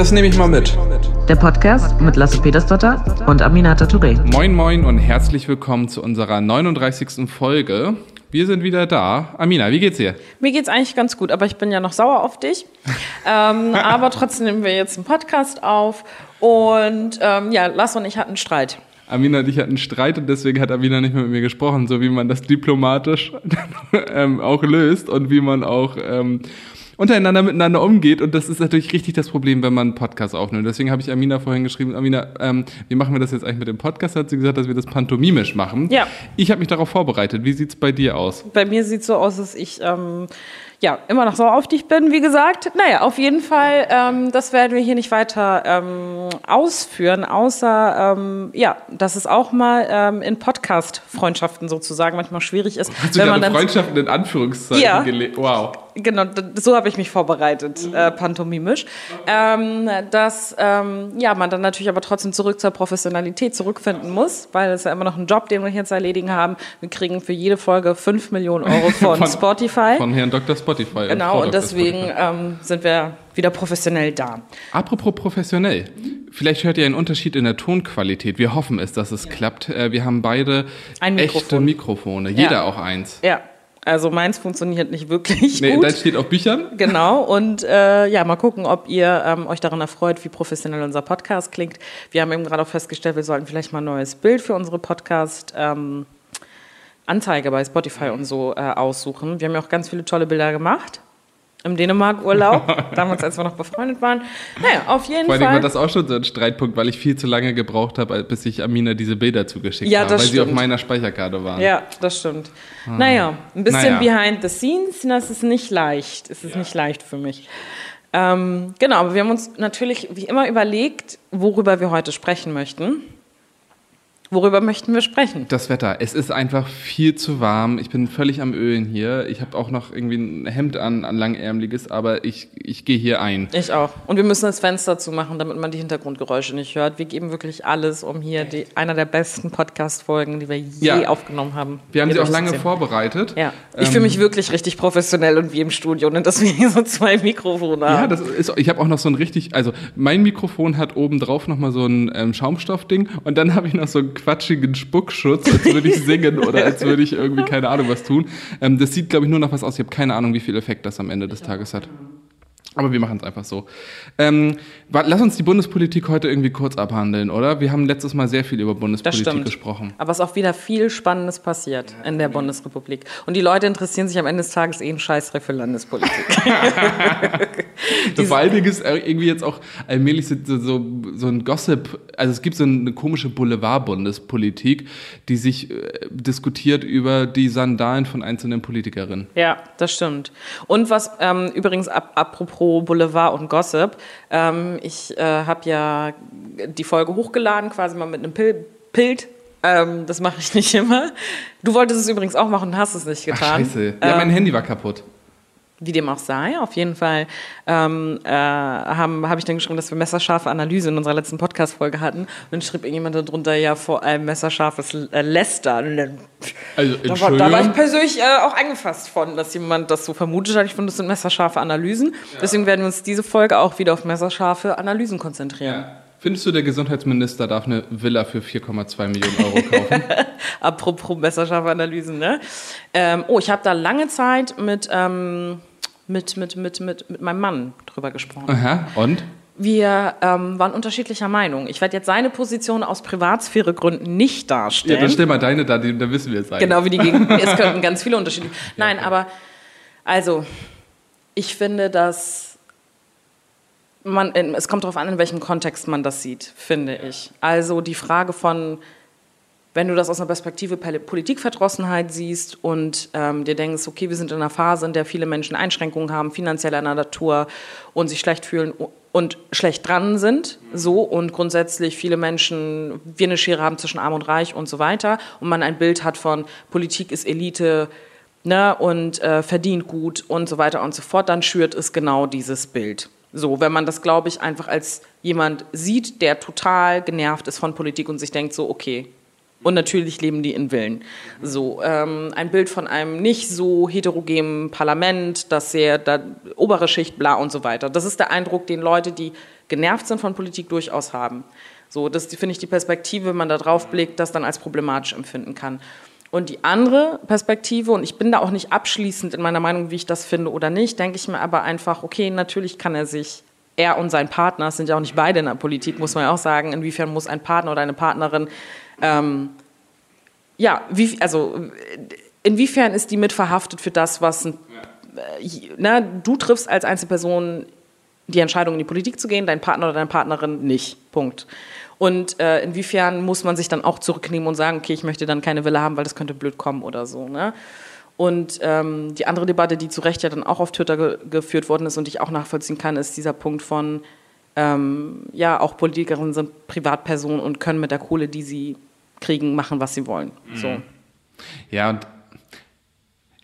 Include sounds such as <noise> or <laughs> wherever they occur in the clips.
Das nehme ich mal mit. Der Podcast mit Lasse Petersdotter und Aminata Touré. Moin Moin und herzlich willkommen zu unserer 39. Folge. Wir sind wieder da. Amina, wie geht's dir? Mir geht's eigentlich ganz gut, aber ich bin ja noch sauer auf dich. ähm, <laughs> aber trotzdem nehmen wir jetzt einen Podcast auf. Und ähm, ja, Lasse und ich hatten einen Streit. Amina und ich hatten einen Streit und deswegen hat Amina nicht mehr mit mir gesprochen, so wie man das diplomatisch <laughs> ähm, auch löst und wie man auch ähm, untereinander miteinander umgeht. Und das ist natürlich richtig das Problem, wenn man einen Podcast aufnimmt. Deswegen habe ich Amina vorhin geschrieben, Amina, ähm, wie machen wir das jetzt eigentlich mit dem Podcast? Hat sie gesagt, dass wir das pantomimisch machen. Ja. Ich habe mich darauf vorbereitet. Wie sieht's bei dir aus? Bei mir sieht so aus, dass ich ähm, ja immer noch sauer auf dich bin, wie gesagt. Naja, auf jeden Fall, ähm, das werden wir hier nicht weiter ähm, ausführen, außer ähm, ja, dass es auch mal ähm, in Podcast-Freundschaften sozusagen manchmal schwierig ist. Hast du wenn gerade man dann Freundschaften in Anführungszeichen Ja. gelegt? Wow. Genau, so habe ich mich vorbereitet, äh, pantomimisch. Ähm, dass ähm, ja, man dann natürlich aber trotzdem zurück zur Professionalität zurückfinden muss, weil es ja immer noch ein Job, den wir hier zu erledigen haben. Wir kriegen für jede Folge 5 Millionen Euro <laughs> von, Von- Spotify. Von Herrn Dr. Spotify. genau, und deswegen ähm, sind wir wieder professionell da. Apropos professionell. Vielleicht hört ihr einen Unterschied in der Tonqualität. Wir hoffen es, dass es klappt. Äh, Wir haben beide Ein echte Mikrofon. Mikrofone. Jeder Ja. auch eins. Ja, also meins funktioniert nicht wirklich Nee, gut. das steht auf Büchern. Genau, und äh, ja, mal gucken, ob ihr ähm, euch daran erfreut, wie professionell unser Podcast klingt. Wir haben eben gerade auch festgestellt, wir sollten vielleicht mal ein neues Bild für unsere Podcast ähm, Anzeige bei Spotify und so äh, aussuchen. Wir haben ja auch ganz viele tolle Bilder gemacht. Im Dänemark-Urlaub, <laughs> damals, als wir noch befreundet waren. Naja, auf jeden Vor allem Fall. war das auch schon so ein Streitpunkt, weil ich viel zu lange gebraucht habe, bis ich Amina diese Bilder zugeschickt Ja, habe, weil sie auf stimmt. meiner Speicherkarte waren. Ja, das stimmt. Naja, ein bisschen Naja. behind the scenes, das ist nicht leicht. Es ist nicht leicht für mich. Ähm, genau, aber wir haben uns natürlich wie immer überlegt, worüber wir heute sprechen möchten. Worüber möchten wir sprechen? Das Wetter. Es ist einfach viel zu warm. Ich bin völlig am Ölen hier. Ich habe auch noch irgendwie ein Hemd an, an langärmliches, aber ich, ich gehe hier ein. Ich auch. Und wir müssen das Fenster zumachen, damit man die Hintergrundgeräusche nicht hört. Wir geben wirklich alles, um hier die, einer der besten Podcast-Folgen, die wir je Ja. aufgenommen haben. Wir haben sie auch lange vorbereitet. Ja. Ich Ähm, fühle mich wirklich richtig professionell und wie im Studio, und dass wir hier so zwei Mikrofone Ja, haben. das ist, ich habe auch noch so ein richtig, also mein Mikrofon hat oben drauf nochmal so ein ähm, Schaumstoffding und dann habe ich noch so einen quatschigen Spuckschutz, als würde ich singen oder als würde ich irgendwie keine Ahnung was tun. Ähm, das sieht, glaube ich, nur nach was aus. Ich habe keine Ahnung, wie viel Effekt das am Ende des Tages hat. Aber wir machen es einfach so. Ähm, lass uns die Bundespolitik heute irgendwie kurz abhandeln, oder? Wir haben letztes Mal sehr viel über Bundespolitik gesprochen. Aber es ist auch wieder viel Spannendes passiert in der Bundesrepublik. Und die Leute interessieren sich am Ende des Tages eh einen Scheißdreck für Landespolitik. <laughs> So, Dingen ist irgendwie jetzt auch allmählich so, so, so ein Gossip, also es gibt so eine komische Boulevard-Bundespolitik, die sich äh, diskutiert über die Sandalen von einzelnen Politikerinnen. ja, das stimmt. Und was ähm, übrigens ap apropos Boulevard und Gossip, ähm, ich äh, habe ja die Folge hochgeladen, quasi mal mit einem Pil Bild. Ähm, das mache ich nicht immer. Du wolltest es übrigens auch machen und hast es nicht Ach, getan. scheiße. Ja, mein Ähm, Handy war kaputt. Wie dem auch sei, auf jeden Fall ähm, äh, habe hab ich dann geschrieben, dass wir messerscharfe Analyse in unserer letzten Podcast-Folge hatten. Und dann schrieb irgendjemand darunter ja vor allem messerscharfes äh, Lästern. Also, da, war, da war ich persönlich äh, auch angefasst von, dass jemand das so vermutet hat. Ich finde, das sind messerscharfe Analysen. Deswegen werden wir uns diese Folge auch wieder auf messerscharfe Analysen konzentrieren. Ja. Findest du, der Gesundheitsminister darf eine Villa für 4,2 Millionen Euro kaufen? <laughs> Apropos messerscharfe Analysen, ne? Ähm, oh, ich habe da lange Zeit mit, ähm, mit, mit, mit, mit, mit meinem Mann drüber gesprochen. Aha, und? Wir ähm, waren unterschiedlicher Meinung. Ich werde jetzt seine Position aus Privatsphäregründen nicht Ja, darstellen. dann stell mal deine da, die, da wissen wir es eigentlich. genau wie die Gegend. <laughs> Es könnten ganz viele Unterschiede. Nein, aber also ich finde, dass man, in- es kommt darauf an, in welchem Kontext man das sieht, finde ich. Also die Frage von, wenn du das aus einer Perspektive Pol- Politikverdrossenheit siehst und ähm, dir denkst, okay, wir sind in einer Phase, in der viele Menschen Einschränkungen haben, finanzieller Natur und sich schlecht fühlen und schlecht dran sind, so und grundsätzlich viele Menschen, wir eine Schere haben zwischen Arm und Reich und so weiter und man ein Bild hat von Politik ist Elite ne, und äh, verdient gut und so weiter und so fort, dann schürt es genau dieses Bild. So, wenn man das, glaube ich, einfach als jemand sieht, der total genervt ist von Politik und sich denkt so, okay, Und natürlich leben die in Villen. So, ähm, ein Bild von einem nicht so heterogenen Parlament, das sehr, da, obere Schicht, bla und so weiter. Das ist der Eindruck, den Leute, die genervt sind von Politik, durchaus haben. So, das finde ich die Perspektive, wenn man da drauf blickt, das dann als problematisch empfinden kann. Und die andere Perspektive, und ich bin da auch nicht abschließend in meiner Meinung, wie ich das finde oder nicht, denke ich mir aber einfach, okay, natürlich kann er sich, er und sein Partner, sind ja auch nicht beide in der Politik, muss man ja auch sagen, inwiefern muss ein Partner oder eine Partnerin, ähm, ja, wie, also inwiefern ist die mit verhaftet für das, was ein, äh, na, du triffst als Einzelperson die Entscheidung, in die Politik zu gehen, dein Partner oder deine Partnerin nicht. Punkt. Und äh, inwiefern muss man sich dann auch zurücknehmen und sagen, okay, ich möchte dann keine Wille haben, weil das könnte blöd kommen oder so. Ne? Und ähm, die andere Debatte, die zu Recht ja dann auch auf Twitter ge geführt worden ist und ich auch nachvollziehen kann, ist dieser Punkt von, ähm, ja, auch Politikerinnen sind Privatpersonen und können mit der Kohle, die sie kriegen, machen, was sie wollen. Mhm. So. Ja, und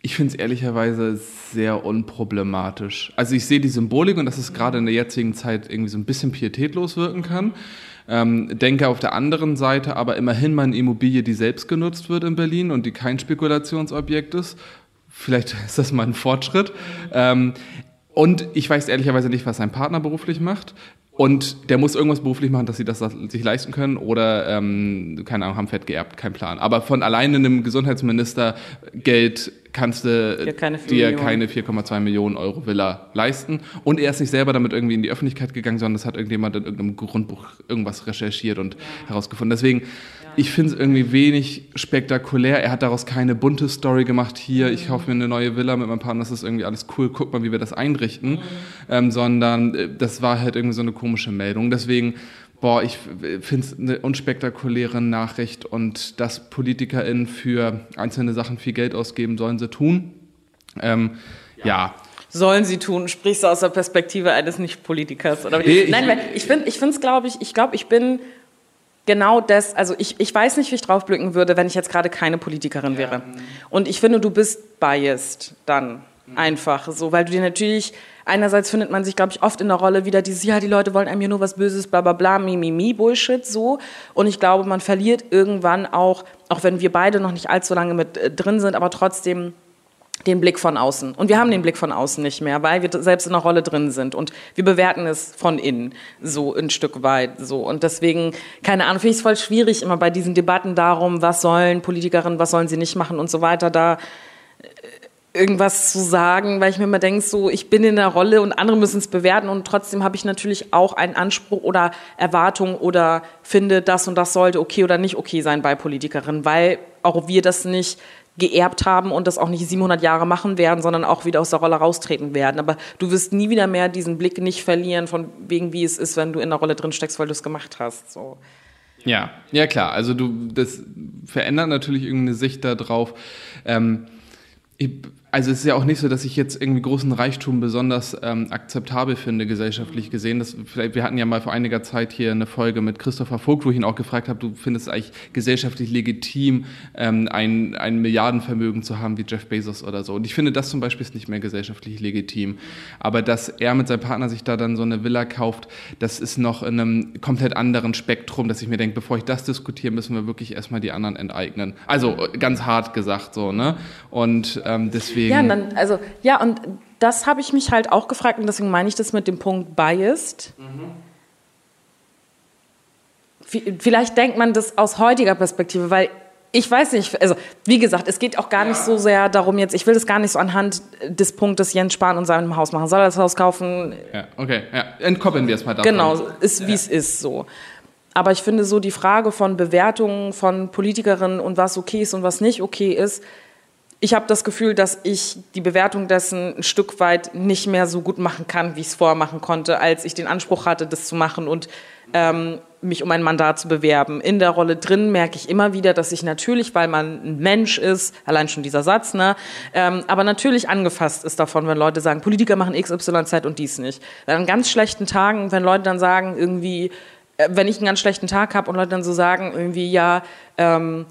ich finde es ehrlicherweise sehr unproblematisch. Also ich sehe die Symbolik und dass es gerade in der jetzigen Zeit irgendwie so ein bisschen pietätlos wirken kann. Ähm, denke auf der anderen Seite aber immerhin mal eine Immobilie, die selbst genutzt wird in Berlin und die kein Spekulationsobjekt ist. Vielleicht <laughs> ist das mal ein Fortschritt. Ähm, und ich weiß ehrlicherweise nicht, was sein Partner beruflich macht. Und der muss irgendwas beruflich machen, dass sie das sich leisten können oder, ähm, keine Ahnung, haben fett geerbt, kein Plan. Aber von alleine einem Gesundheitsminister Geld kannst du dir keine 4,2 Millionen Euro Villa leisten. Und er ist nicht selber damit irgendwie in die Öffentlichkeit gegangen, sondern das hat irgendjemand in irgendeinem Grundbuch irgendwas recherchiert und herausgefunden. Deswegen, ich finde es irgendwie wenig spektakulär. Er hat daraus keine bunte Story gemacht. Hier, ich kaufe mir eine neue Villa mit meinem Partner, das ist irgendwie alles cool, guck mal, wie wir das einrichten. Mhm. Ähm, sondern äh, das war halt irgendwie so eine komische Meldung. Deswegen, boah, ich finde es eine unspektakuläre Nachricht und dass PolitikerInnen für einzelne Sachen viel Geld ausgeben, sollen sie tun. Ähm, ja. ja sollen sie tun? Sprichst du aus der Perspektive eines Nicht-Politikers? Oder? Nee, Nein, ich, ich finde, ich finde es, glaube ich, ich glaube, ich bin genau das, also ich, ich weiß nicht, wie ich draufblicken würde, wenn ich jetzt gerade keine Politikerin wäre. Und ich finde, du bist biased dann mhm. einfach so, weil du dir natürlich, einerseits findet man sich, glaube ich, oft in der Rolle wieder dieses, ja, die Leute wollen einem hier nur was Böses, bla bla bla, mi, mi, mi, Bullshit, so. Und ich glaube, man verliert irgendwann auch, auch wenn wir beide noch nicht allzu lange mit äh, drin sind, aber trotzdem den Blick von außen. Und wir haben den Blick von außen nicht mehr, weil wir selbst in der Rolle drin sind und wir bewerten es von innen so ein Stück weit so. Und deswegen, keine Ahnung, finde ich es voll schwierig immer bei diesen Debatten darum, was sollen Politikerinnen, was sollen sie nicht machen und so weiter, da äh, irgendwas zu sagen, weil ich mir immer denke, so, ich bin in der Rolle und andere müssen es bewerten und trotzdem habe ich natürlich auch einen Anspruch oder Erwartung oder finde, das und das sollte okay oder nicht okay sein bei Politikerinnen, weil auch wir das nicht geerbt haben und das auch nicht 700 Jahre machen werden, sondern auch wieder aus der Rolle raustreten werden. Aber du wirst nie wieder mehr diesen Blick nicht verlieren, von wegen wie es ist, wenn du in der Rolle drin steckst, weil du es gemacht hast. So. Ja, ja klar. Also du, das verändert natürlich irgendeine Sicht darauf. Ähm, also es ist ja auch nicht so, dass ich jetzt irgendwie großen Reichtum besonders ähm, akzeptabel finde, gesellschaftlich gesehen. Das, vielleicht, wir hatten ja mal vor einiger Zeit hier eine Folge mit Christopher Vogt, wo ich ihn auch gefragt habe, du findest es eigentlich gesellschaftlich legitim, ähm, ein, ein Milliardenvermögen zu haben wie Jeff Bezos oder so. Und ich finde, das zum Beispiel ist nicht mehr gesellschaftlich legitim. Aber dass er mit seinem Partner sich da dann so eine Villa kauft, das ist noch in einem komplett anderen Spektrum, dass ich mir denke, bevor ich das diskutiere, müssen wir wirklich erstmal die anderen enteignen. Also ganz hart gesagt so, ne? Und ähm, deswegen deswegen. Ja, dann, also, ja, und das habe ich mich halt auch gefragt und deswegen meine ich das mit dem Punkt biased. Mhm. Vielleicht denkt man das aus heutiger Perspektive, weil ich weiß nicht, also wie gesagt, es geht auch gar ja. nicht so sehr darum jetzt, ich will das gar nicht so anhand des Punktes Jens Spahn und seinem Haus machen. Soll er das Haus kaufen? Ja, okay, ja. entkoppeln wir es mal davon. Genau, ist wie es ist so. Aber ich finde so die Frage von Bewertungen von Politikerinnen und was okay ist und was nicht okay ist, ich habe das Gefühl, dass ich die Bewertung dessen ein Stück weit nicht mehr so gut machen kann, wie ich es vorher machen konnte, als ich den Anspruch hatte, das zu machen und ähm, mich um ein Mandat zu bewerben. In der Rolle drin merke ich immer wieder, dass ich natürlich, weil man ein Mensch ist, allein schon dieser Satz, ne, ähm, aber natürlich angefasst ist davon, wenn Leute sagen, Politiker machen X, Y, Z und dies nicht. An ganz schlechten Tagen, wenn Leute dann sagen, irgendwie, äh, wenn ich einen ganz schlechten Tag habe und Leute dann so sagen, irgendwie, ja, ähm,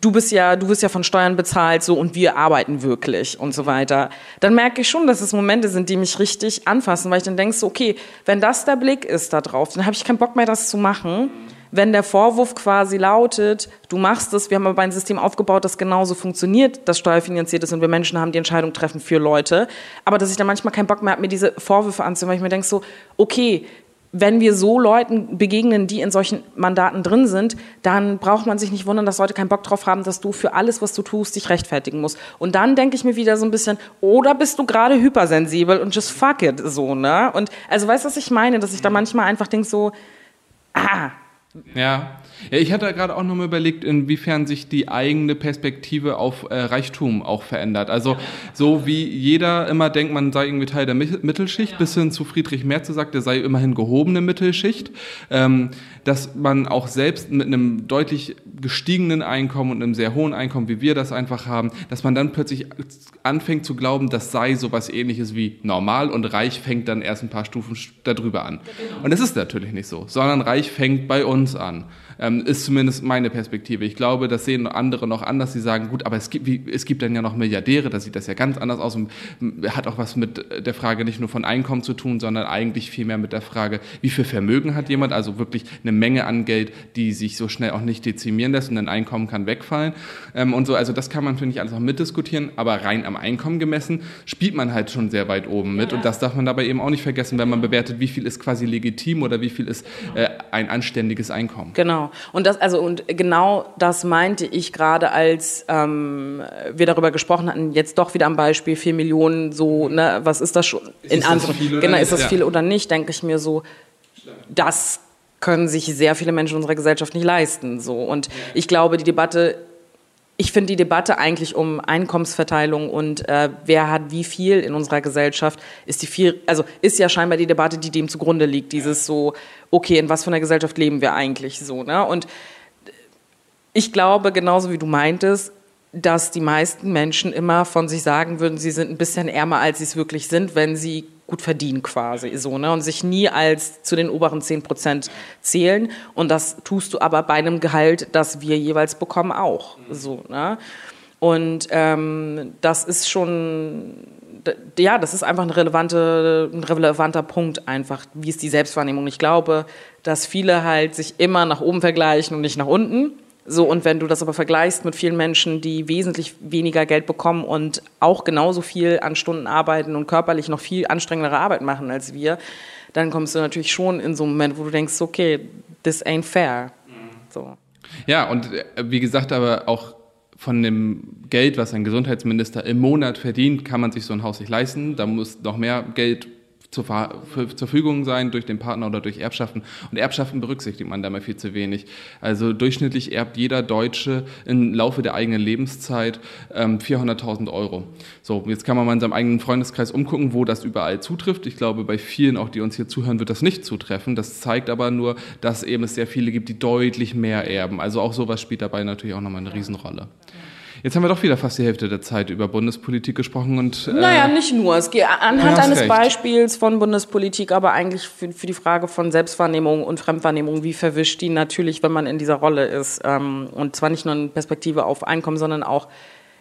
du bist ja, du wirst ja von Steuern bezahlt, so und wir arbeiten wirklich und so weiter, dann merke ich schon, dass es Momente sind, die mich richtig anfassen, weil ich dann denke, so, okay, wenn das der Blick ist da drauf, dann habe ich keinen Bock mehr, das zu machen, wenn der Vorwurf quasi lautet, du machst es, wir haben aber ein System aufgebaut, das genauso funktioniert, das steuerfinanziert ist und wir Menschen haben die Entscheidung treffen für Leute, aber dass ich dann manchmal keinen Bock mehr habe, mir diese Vorwürfe anzuhören, weil ich mir denke so, okay, wenn wir so Leuten begegnen, die in solchen Mandaten drin sind, dann braucht man sich nicht wundern, dass Leute keinen Bock drauf haben, dass du für alles, was du tust, dich rechtfertigen musst. Und dann denke ich mir wieder so ein bisschen, oder bist du gerade hypersensibel und just fuck it, so, ne? Und also weißt du, was ich meine? Dass ich da manchmal einfach denke so, ah, ja. Ja, ich hatte gerade auch noch mal überlegt, inwiefern sich die eigene Perspektive auf äh, Reichtum auch verändert. Also so wie jeder immer denkt, man sei irgendwie Teil der Mittelschicht, bis hin zu Friedrich Merz sagt, er sei immerhin gehobene Mittelschicht, ähm, dass man auch selbst mit einem deutlich gestiegenen Einkommen und einem sehr hohen Einkommen, wie wir das einfach haben, dass man dann plötzlich anfängt zu glauben, das sei sowas ähnliches wie normal und reich fängt dann erst ein paar Stufen darüber an. Und es ist natürlich nicht so, sondern reich fängt bei uns an. Ähm, ist zumindest meine Perspektive. Ich glaube, das sehen andere noch anders. Sie sagen, gut, aber es gibt, wie, es gibt dann ja noch Milliardäre, da sieht das ja ganz anders aus und hat auch was mit der Frage nicht nur von Einkommen zu tun, sondern eigentlich vielmehr mit der Frage, wie viel Vermögen hat jemand, also wirklich eine Menge an Geld, die sich so schnell auch nicht dezimieren lässt und ein Einkommen kann wegfallen ähm, und so. Also das kann man, finde ich, alles auch mitdiskutieren, aber rein am Einkommen gemessen spielt man halt schon sehr weit oben mit ja. und das darf man dabei eben auch nicht vergessen, wenn man bewertet, wie viel ist quasi legitim oder wie viel ist äh, ein anständiges Einkommen. Genau. Und das, also, und genau das meinte ich gerade, als ähm, wir darüber gesprochen hatten, jetzt doch wieder am Beispiel vier Millionen, so, ne, was ist das schon? In ist das viel genau, ist das ja. viel oder nicht, denke ich mir so, das können sich sehr viele Menschen unserer Gesellschaft nicht leisten. So. Und ich glaube, die Debatte ich finde die Debatte eigentlich um Einkommensverteilung und äh, wer hat wie viel in unserer Gesellschaft, ist die viel, also ist ja scheinbar die Debatte, die dem zugrunde liegt. Dieses so, okay, in was für einer Gesellschaft leben wir eigentlich so, ne? Und ich glaube, genauso wie du meintest, dass die meisten Menschen immer von sich sagen würden, sie sind ein bisschen ärmer, als sie es wirklich sind, wenn sie gut verdienen quasi so ne und sich nie als zu den oberen zehn Prozent zählen. Und das tust du aber bei einem Gehalt, das wir jeweils bekommen auch so ne. Und ähm, das ist schon ja das ist einfach ein relevante ein relevanter Punkt einfach wie ist die Selbstwahrnehmung. Ich glaube dass viele halt sich immer nach oben vergleichen und nicht nach unten so, und wenn du das aber vergleichst mit vielen Menschen, die wesentlich weniger Geld bekommen und auch genauso viel an Stunden arbeiten und körperlich noch viel anstrengendere Arbeit machen als wir, dann kommst du natürlich schon in so einen Moment, wo du denkst, okay, this ain't fair. So. Ja, und äh, wie gesagt, aber auch von dem Geld, was ein Gesundheitsminister im Monat verdient, kann man sich so ein Haus nicht leisten. Da muss noch mehr Geld zur, zur Verfügung sein durch den Partner oder durch Erbschaften. Und Erbschaften berücksichtigt man da mal viel zu wenig. Also durchschnittlich erbt jeder Deutsche im Laufe der eigenen Lebenszeit ähm, 400.000 Euro. So, jetzt kann man mal in seinem eigenen Freundeskreis umgucken, wo das überall zutrifft. Ich glaube, bei vielen, auch die uns hier zuhören, wird das nicht zutreffen. Das zeigt aber nur, dass eben es sehr viele gibt, die deutlich mehr erben. Also auch sowas spielt dabei natürlich auch nochmal eine Riesenrolle. Jetzt haben wir doch wieder fast die Hälfte der Zeit über Bundespolitik gesprochen und. Äh, naja, nicht nur. Es geht anhand eines recht. Beispiels von Bundespolitik, aber eigentlich für, für, die Frage von Selbstwahrnehmung und Fremdwahrnehmung, wie verwischt die natürlich, wenn man in dieser Rolle ist. Ähm, und zwar nicht nur in Perspektive auf Einkommen, sondern auch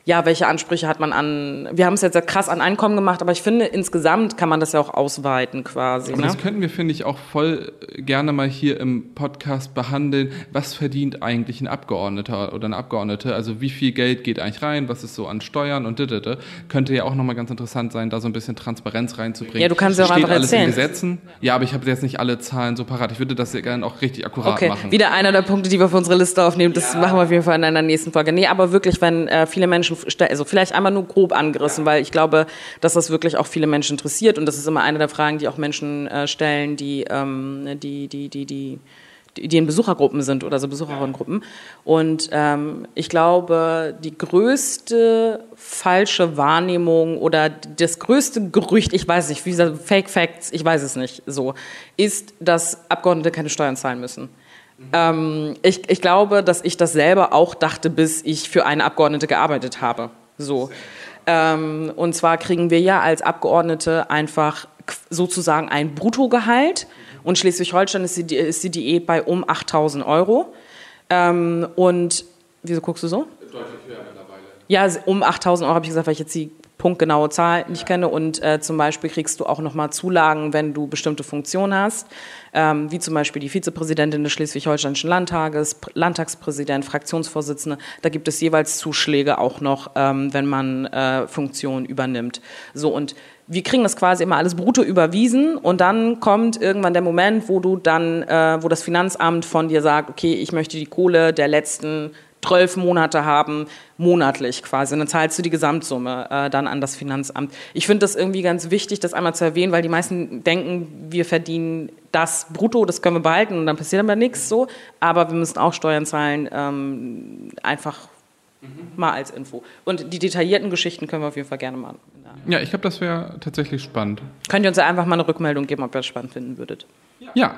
ja, welche Ansprüche hat man an, wir haben es jetzt krass an Einkommen gemacht, aber ich finde, insgesamt kann man das ja auch ausweiten quasi. Ne? Das könnten wir, finde ich, auch voll gerne mal hier im Podcast behandeln. Was verdient eigentlich ein Abgeordneter oder eine Abgeordnete? Also wie viel Geld geht eigentlich rein? Was ist so an Steuern und didede? Könnte ja auch nochmal ganz interessant sein, da so ein bisschen Transparenz reinzubringen. Ja, du kannst ja auch einfach alles erzählen. in Gesetzen. Ja, aber ich habe jetzt nicht alle Zahlen so parat. Ich würde das ja gerne auch richtig akkurat okay. machen. Wieder einer der Punkte, die wir für unsere Liste aufnehmen. Das ja. machen wir auf jeden Fall in einer nächsten Folge. Nee, aber wirklich, wenn äh, viele Menschen, also vielleicht einmal nur grob angerissen, weil ich glaube, dass das wirklich auch viele Menschen interessiert und das ist immer eine der Fragen, die auch Menschen äh, stellen, die, ähm, die, die, die, die, die in Besuchergruppen sind oder so Besucherinnengruppen. Und ähm, ich glaube, die größte falsche Wahrnehmung oder das größte Gerücht, ich weiß nicht, wie gesagt, Fake Facts, ich weiß es nicht, so, ist, dass Abgeordnete keine Steuern zahlen müssen. Ähm, ich, ich glaube, dass ich das selber auch dachte, bis ich für eine Abgeordnete gearbeitet habe. So. Ähm, und zwar kriegen wir ja als Abgeordnete einfach sozusagen ein Bruttogehalt. Und Schleswig-Holstein ist die, ist die Diät bei um 8000 Euro. Ähm, und wieso guckst du so? Deutlich höher mittlerweile. Ja, um 8000 Euro habe ich gesagt, weil ich jetzt die punktgenaue Zahl nicht kenne. Und äh, zum Beispiel kriegst du auch nochmal Zulagen, wenn du bestimmte Funktionen hast, ähm, wie zum Beispiel die Vizepräsidentin des Schleswig-Holsteinischen Landtages, Landtagspräsident, Fraktionsvorsitzende. Da gibt es jeweils Zuschläge auch noch, ähm, wenn man äh, Funktionen übernimmt. So und wir kriegen das quasi immer alles brutto überwiesen und dann kommt irgendwann der Moment, wo du dann, äh, wo das Finanzamt von dir sagt, okay, ich möchte die Kohle der letzten zwölf Monate haben, monatlich quasi. Und dann zahlst du die Gesamtsumme äh, dann an das Finanzamt. Ich finde das irgendwie ganz wichtig, das einmal zu erwähnen, weil die meisten denken, wir verdienen das brutto, das können wir behalten und dann passiert aber nichts so. Aber wir müssen auch Steuern zahlen, ähm, einfach mhm. mal als Info. Und die detaillierten Geschichten können wir auf jeden Fall gerne machen. Ja, ich glaube, das wäre tatsächlich spannend. Könnt ihr uns einfach mal eine Rückmeldung geben, ob ihr es spannend finden würdet? Ja,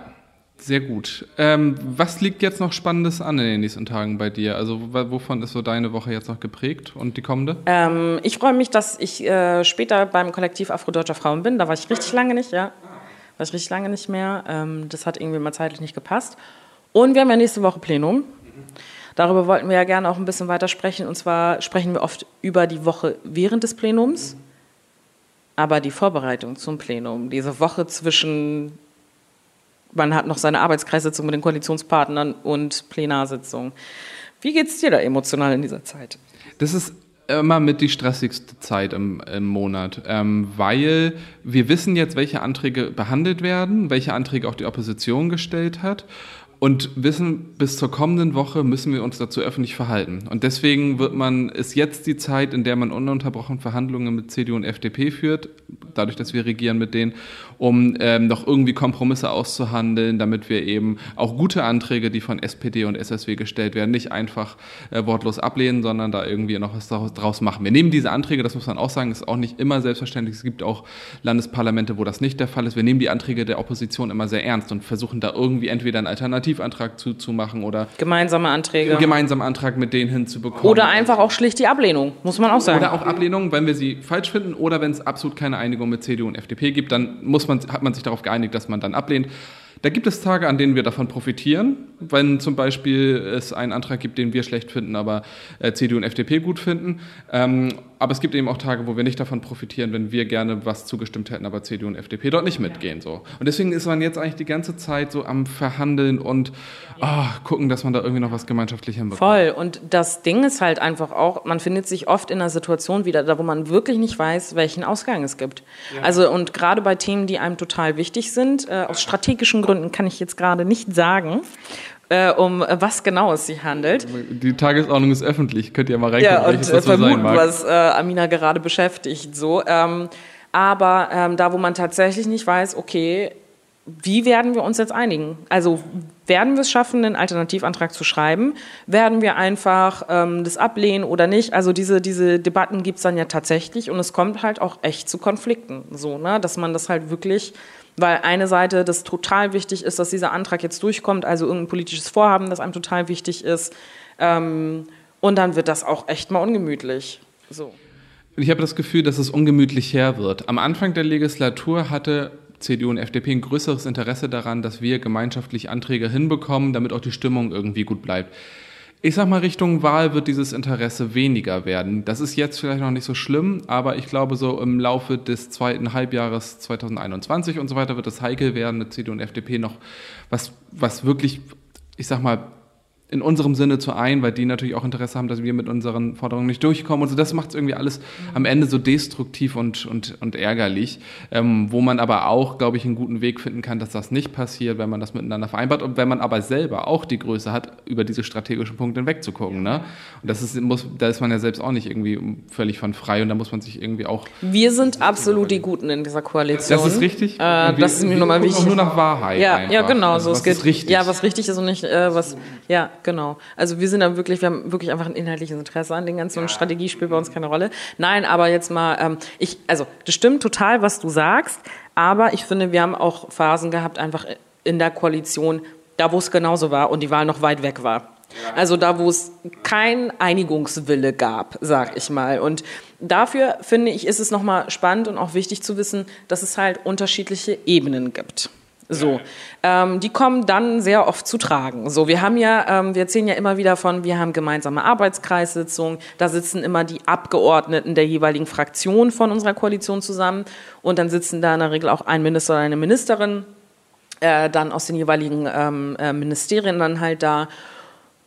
sehr gut. Ähm, was liegt jetzt noch Spannendes an in den nächsten Tagen bei dir? Also wovon ist so deine Woche jetzt noch geprägt und die kommende? Ähm, ich freue mich, dass ich äh, später beim Kollektiv Afrodeutscher Frauen bin. Da war ich richtig lange nicht, ja. War ich richtig lange nicht mehr. Ähm, das hat irgendwie mal zeitlich nicht gepasst. Und wir haben ja nächste Woche Plenum. Darüber wollten wir ja gerne auch ein bisschen weiter sprechen. Und zwar sprechen wir oft über die Woche während des Plenums. Aber die Vorbereitung zum Plenum, diese Woche zwischen, man hat noch seine Arbeitskreissitzung mit den Koalitionspartnern und Plenarsitzung. Wie geht es dir da emotional in dieser Zeit? Das ist immer mit die stressigste Zeit im, im Monat, ähm, weil wir wissen jetzt, welche Anträge behandelt werden, welche Anträge auch die Opposition gestellt hat und wissen, bis zur kommenden Woche müssen wir uns dazu öffentlich verhalten. Und deswegen wird man, ist jetzt die Zeit, in der man ununterbrochen Verhandlungen mit CDU und FDP führt, dadurch, dass wir regieren mit denen, um ähm, noch irgendwie Kompromisse auszuhandeln, damit wir eben auch gute Anträge, die von SPD und SSW gestellt werden, nicht einfach äh, wortlos ablehnen, sondern da irgendwie noch was draus machen. Wir nehmen diese Anträge, das muss man auch sagen, ist auch nicht immer selbstverständlich. Es gibt auch Landesparlamente, wo das nicht der Fall ist. Wir nehmen die Anträge der Opposition immer sehr ernst und versuchen da irgendwie entweder ein Alternativantrag zuzumachen oder gemeinsame Anträge. Gemeinsamen Antrag mit denen hinzubekommen. Oder einfach auch schlicht die Ablehnung, muss man auch sagen. Oder auch Ablehnung, wenn wir sie falsch finden oder wenn es absolut keine Einigung mit CDU und FDP gibt, dann muss man, hat man sich darauf geeinigt, dass man dann ablehnt. Da gibt es Tage, an denen wir davon profitieren, wenn zum Beispiel es einen Antrag gibt, den wir schlecht finden, aber äh, CDU und FDP gut finden. Ähm, aber es gibt eben auch Tage, wo wir nicht davon profitieren, wenn wir gerne was zugestimmt hätten, aber CDU und FDP dort nicht mitgehen. So. Und deswegen ist man jetzt eigentlich die ganze Zeit so am Verhandeln und oh, gucken, dass man da irgendwie noch was gemeinschaftlich hinbekommt. Voll. Und das Ding ist halt einfach auch, man findet sich oft in einer Situation wieder, da wo man wirklich nicht weiß, welchen Ausgang es gibt. Ja. Also und gerade bei Themen, die einem total wichtig sind, äh, aus strategischen Gründen kann ich jetzt gerade nicht sagen äh, um was genau es sich handelt. Die Tagesordnung ist öffentlich, könnt ihr mal reingucken, ja, welches das so sein mag. was äh, Amina gerade beschäftigt. So, ähm, aber ähm, da, wo man tatsächlich nicht weiß, okay, wie werden wir uns jetzt einigen? Also werden wir es schaffen, einen Alternativantrag zu schreiben? Werden wir einfach ähm, das ablehnen oder nicht? Also diese, diese Debatten gibt es dann ja tatsächlich und es kommt halt auch echt zu Konflikten, so, ne? dass man das halt wirklich weil eine Seite das total wichtig ist, dass dieser Antrag jetzt durchkommt, also irgendein politisches Vorhaben, das einem total wichtig ist. Ähm, und dann wird das auch echt mal ungemütlich. So. Ich habe das Gefühl, dass es ungemütlich her wird. Am Anfang der Legislatur hatte CDU und FDP ein größeres Interesse daran, dass wir gemeinschaftlich Anträge hinbekommen, damit auch die Stimmung irgendwie gut bleibt. Ich sag mal, Richtung Wahl wird dieses Interesse weniger werden. Das ist jetzt vielleicht noch nicht so schlimm, aber ich glaube, so im Laufe des zweiten Halbjahres 2021 und so weiter wird es heikel werden, mit CDU und FDP noch was, was wirklich, ich sag mal, in unserem Sinne zu ein, weil die natürlich auch Interesse haben, dass wir mit unseren Forderungen nicht durchkommen. Und so, das macht es irgendwie alles am Ende so destruktiv und, und, und ärgerlich, ähm, wo man aber auch, glaube ich, einen guten Weg finden kann, dass das nicht passiert, wenn man das miteinander vereinbart und wenn man aber selber auch die Größe hat, über diese strategischen Punkte hinwegzugucken. Ne? Und das ist, muss, da ist man ja selbst auch nicht irgendwie völlig von frei und da muss man sich irgendwie auch... Wir sind absolut die Guten in dieser Koalition. Das ist richtig. Äh, das ist mir nochmal wichtig. Nur nach Wahrheit Ja, ja genau. Also, so, es geht, richtig. Ja, was richtig ist und nicht, äh, was... Ja, genau. Also wir sind da wirklich, wir haben wirklich einfach ein inhaltliches Interesse an den ganzen ja. Strategie spielt bei uns keine Rolle. Nein, aber jetzt mal, ähm, ich, also das stimmt total, was du sagst, aber ich finde, wir haben auch Phasen gehabt, einfach in der Koalition, da wo es genauso war und die Wahl noch weit weg war. Also da, wo es kein Einigungswille gab, sag ich mal. Und dafür finde ich, ist es nochmal spannend und auch wichtig zu wissen, dass es halt unterschiedliche Ebenen gibt. So, ähm, die kommen dann sehr oft zu tragen. So, wir haben ja, ähm, wir erzählen ja immer wieder von, wir haben gemeinsame Arbeitskreissitzungen, da sitzen immer die Abgeordneten der jeweiligen Fraktion von unserer Koalition zusammen und dann sitzen da in der Regel auch ein Minister oder eine Ministerin, äh, dann aus den jeweiligen ähm, äh, Ministerien dann halt da.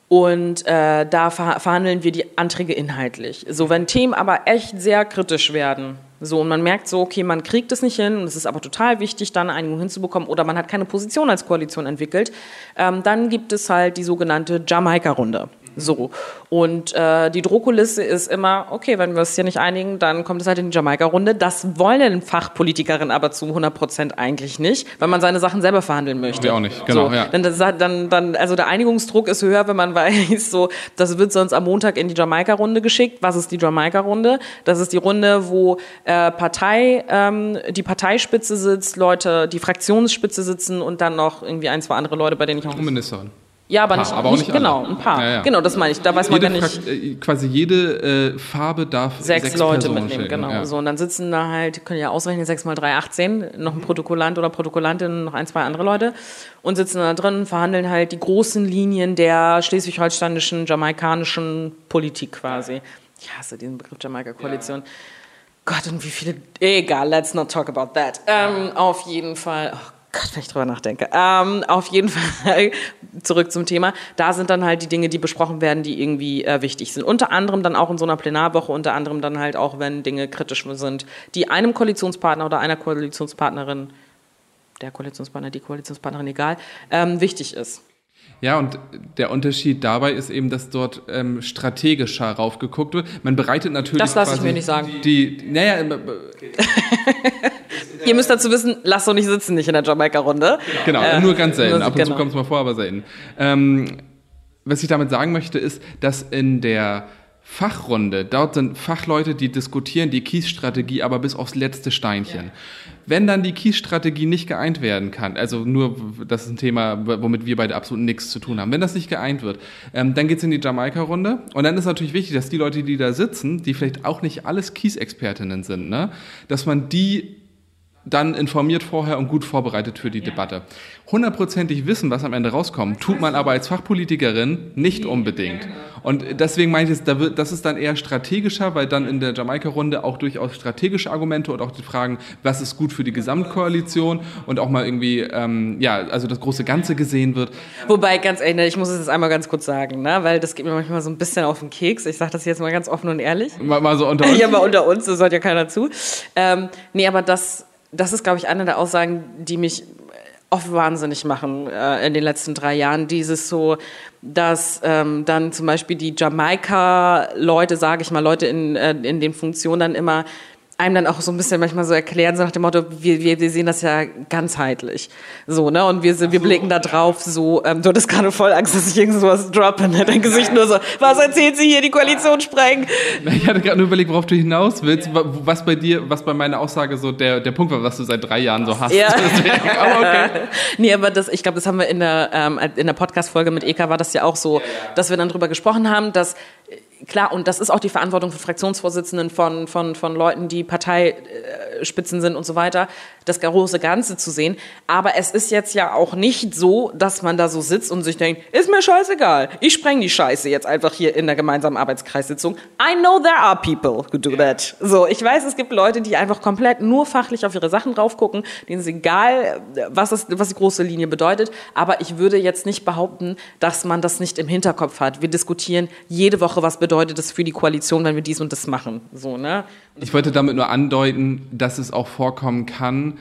Und äh, da ver verhandeln wir die Anträge inhaltlich. So, wenn Themen aber echt sehr kritisch werden, so, und man merkt so, okay, man kriegt es nicht hin, und es ist aber total wichtig, dann eine Einigung hinzubekommen, oder man hat keine Position als Koalition entwickelt, ähm, dann gibt es halt die sogenannte Jamaika-Runde. So. Und äh, die Drohkulisse ist immer, okay, wenn wir es hier nicht einigen, dann kommt es halt in die Jamaika-Runde. Das wollen Fachpolitikerinnen aber zu 100 Prozent eigentlich nicht, weil man seine Sachen selber verhandeln möchte. Wir auch nicht, genau. So, ja. dann, dann, dann, also der Einigungsdruck ist höher, wenn man <laughs> weiß, so, das wird sonst am Montag in die Jamaika-Runde geschickt. Was ist die Jamaika-Runde? Das ist die Runde, wo äh, Partei, ähm, die Parteispitze sitzt, Leute, die Fraktionsspitze sitzen und dann noch irgendwie ein, zwei andere Leute, bei denen ich auch. Ministerin. Ja, aber Paar, nicht, aber auch nicht, nicht genau, ein paar. Ja, ja. Genau, das meine ich. Da weiß man Jede gar nicht. Äh, quasi jede äh, Farbe darf Sechs, sechs, Leute Personen mitnehmen, schicken, genau. Ja. So, und dann sitzen da halt, können ja ausrechnen, 6 mal 3, 18, noch ein Protokollant oder Protokollantin, noch ein, zwei andere Leute und sitzen da drin, verhandeln halt die großen Linien der schleswig-holsteinischen, jamaikanischen Politik quasi. Ich hasse diesen Begriff Jamaika-Koalition. Gott, und wie viele, egal, let's not talk about that. Ähm, auf jeden Fall, oh Gott, wenn ich drüber nachdenke. Ähm, auf jeden <laughs> Fall zurück zum Thema. Da sind dann halt die Dinge, die besprochen werden, die irgendwie äh, wichtig sind. Unter anderem dann auch in so einer Plenarwoche, unter anderem dann halt auch, wenn Dinge kritisch sind, die einem Koalitionspartner oder einer Koalitionspartnerin, der Koalitionspartner, die Koalitionspartnerin, egal, ähm, wichtig ist. Ja, und der Unterschied dabei ist eben, dass dort ähm, strategischer raufgeguckt wird. Man bereitet natürlich. Das lasse ich mir nicht sagen. Die, naja, äh, <laughs> Ihr müsst dazu wissen, lasst doch nicht sitzen, nicht in der Jamaika-Runde. genau, Äh, nur ganz selten. Ab und zu genau. kommt es mal vor, aber selten. Ähm, was ich damit sagen möchte, ist, dass in der Fachrunde, dort sind Fachleute, die diskutieren die Kiesstrategie, aber bis aufs letzte Steinchen. Wenn dann die Kiesstrategie nicht geeint werden kann, also nur, das ist ein Thema, womit wir beide absolut nichts zu tun haben, wenn das nicht geeint wird, ähm, dann geht's in die Jamaika-Runde und dann ist natürlich wichtig, dass die Leute, die da sitzen, die vielleicht auch nicht alles Kiesexpertinnen sind, ne, dass man die dann informiert vorher und gut vorbereitet für die Debatte. Hundertprozentig wissen, was am Ende rauskommt, tut man aber als Fachpolitikerin nicht unbedingt. Und deswegen meine ich, da wird, das ist dann eher strategischer, weil dann in der Jamaika-Runde auch durchaus strategische Argumente und auch die Fragen, was ist gut für die Gesamtkoalition und auch mal irgendwie, ähm, ja, also das große Ganze gesehen wird. Wobei, ganz ehrlich, ich muss es jetzt einmal ganz kurz sagen, ne? weil das geht mir manchmal so ein bisschen auf den Keks. Ich sage das jetzt mal ganz offen und ehrlich. Mal, mal so unter <laughs> uns. Ja, aber unter uns, das hört ja keiner zu. Ähm, nee, aber das, das ist, glaube ich, eine der Aussagen, die mich oft wahnsinnig machen äh, in den letzten drei Jahren. Dieses so, dass ähm, dann zum Beispiel die Jamaika-Leute, sage ich mal, Leute in, äh, in den Funktionen dann immer einem dann auch so ein bisschen manchmal so erklären, so nach dem Motto, wir, wir, wir sehen das ja ganzheitlich. So, ne? Und wir, sind- wir blicken da drauf, so, ähm, du hattest gerade voll Angst, dass ich irgend sowas droppe, ne? Dein Gesicht nur so, was erzählt sie hier, die Koalition sprengen? Ich hatte gerade nur überlegt, worauf du hinaus willst, wa- was bei dir, was bei meiner Aussage so der, der Punkt war, was du seit drei Jahren so hast. Ja. <laughs> Deswegen, aber okay. <laughs> Nee, aber das, ich glaube, das haben wir in der, ähm, in der Podcast-Folge mit Eka war das ja auch so, dass wir dann drüber gesprochen haben, dass klar, und das ist auch die Verantwortung für Fraktionsvorsitzenden von, von, von Leuten, die Parteispitzen sind und so weiter, das große Ganze zu sehen. Aber es ist jetzt ja auch nicht so, dass man da so sitzt und sich denkt, ist mir scheißegal, ich spreng die Scheiße jetzt einfach hier in der gemeinsamen Arbeitskreissitzung. I know there are people who do that. So, ich weiß, es gibt Leute, die einfach komplett nur fachlich auf ihre Sachen drauf gucken, denen ist egal, was, das, was die große Linie bedeutet. Aber ich würde jetzt nicht behaupten, dass man das nicht im Hinterkopf hat. Wir diskutieren jede Woche, was bedeutet das für die Koalition, wenn wir dies und das machen. So, ne? Ich wollte damit nur andeuten, dass es auch vorkommen kann,